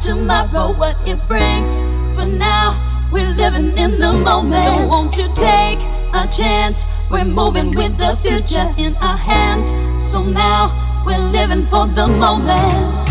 tomorrow what it brings. For now, we're living in the moment. So won't you take a chance? We're moving with the future in our hands. So now we're living for the moment.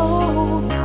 cold.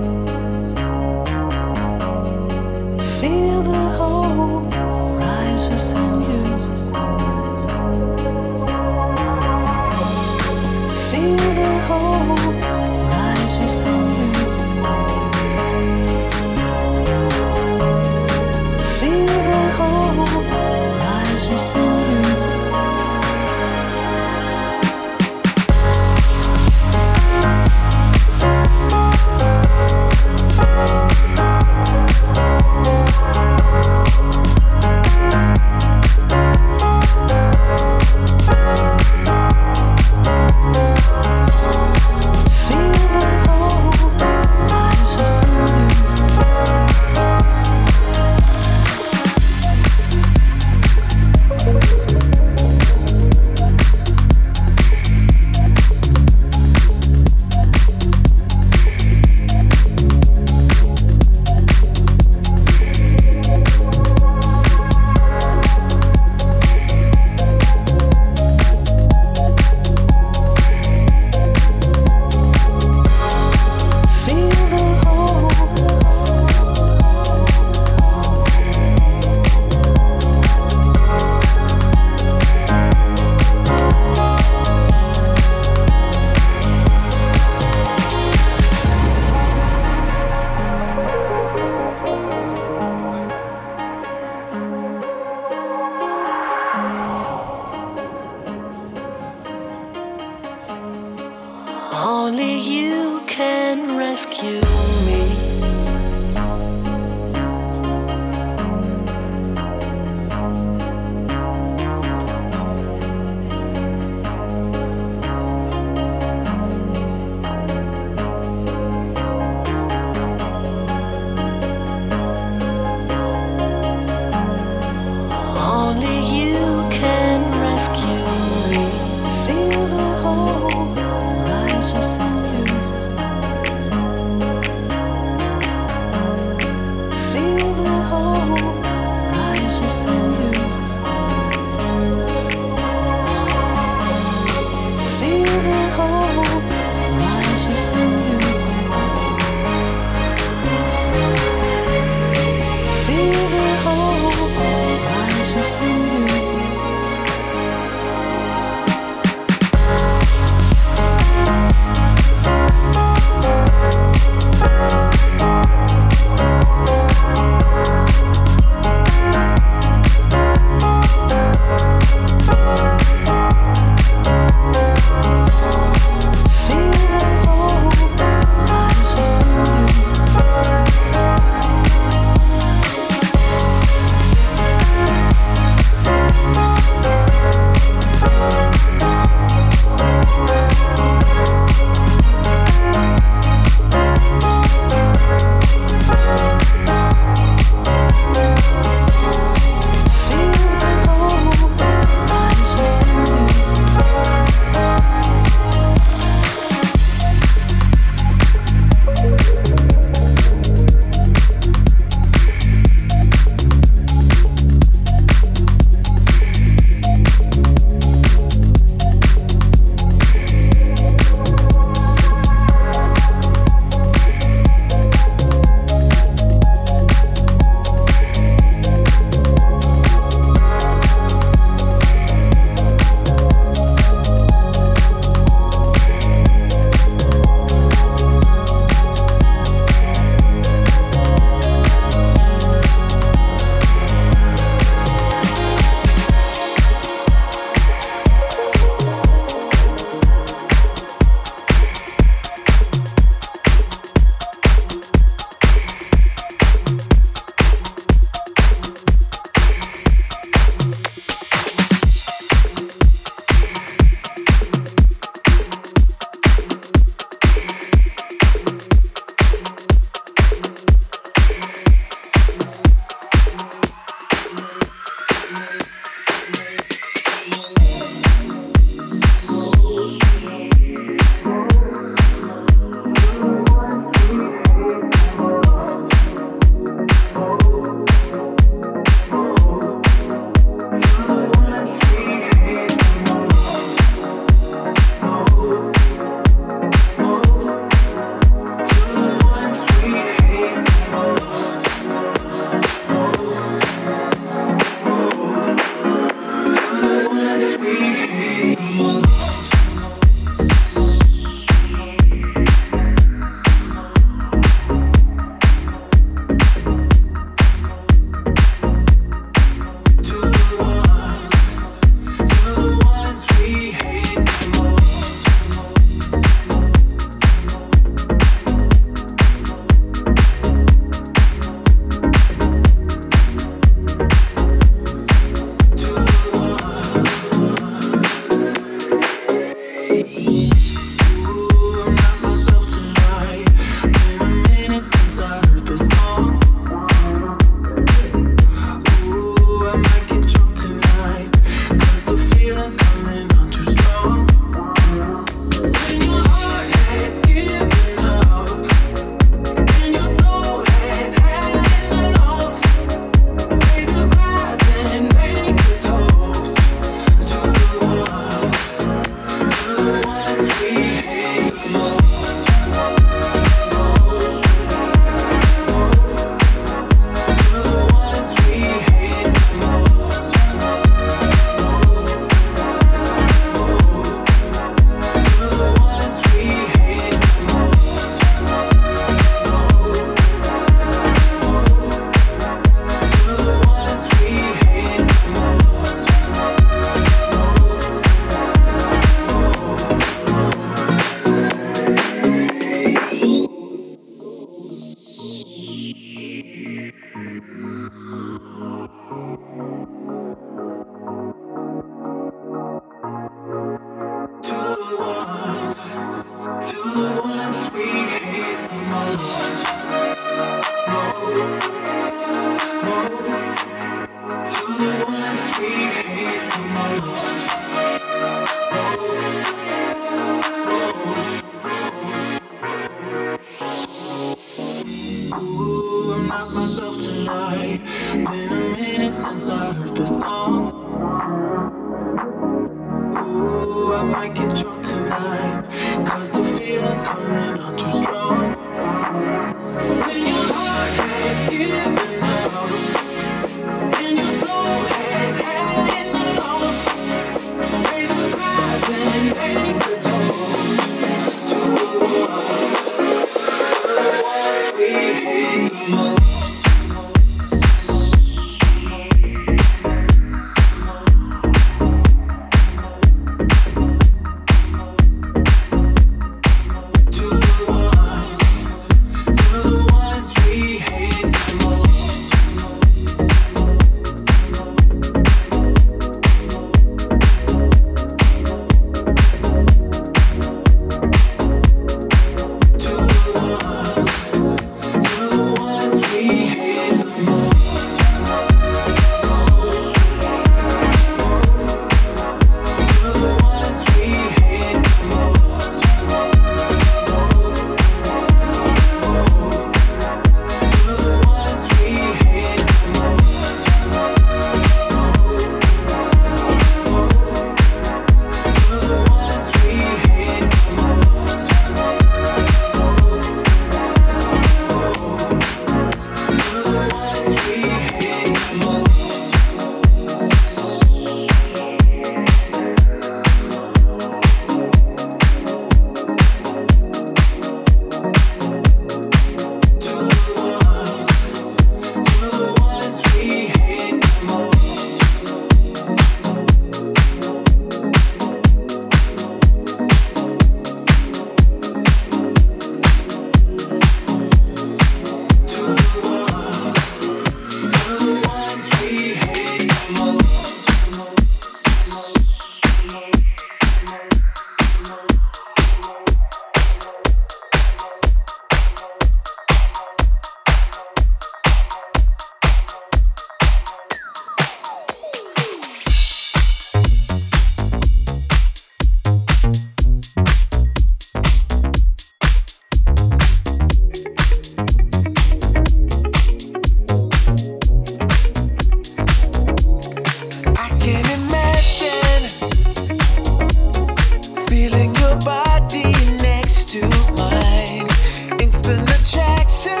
attraction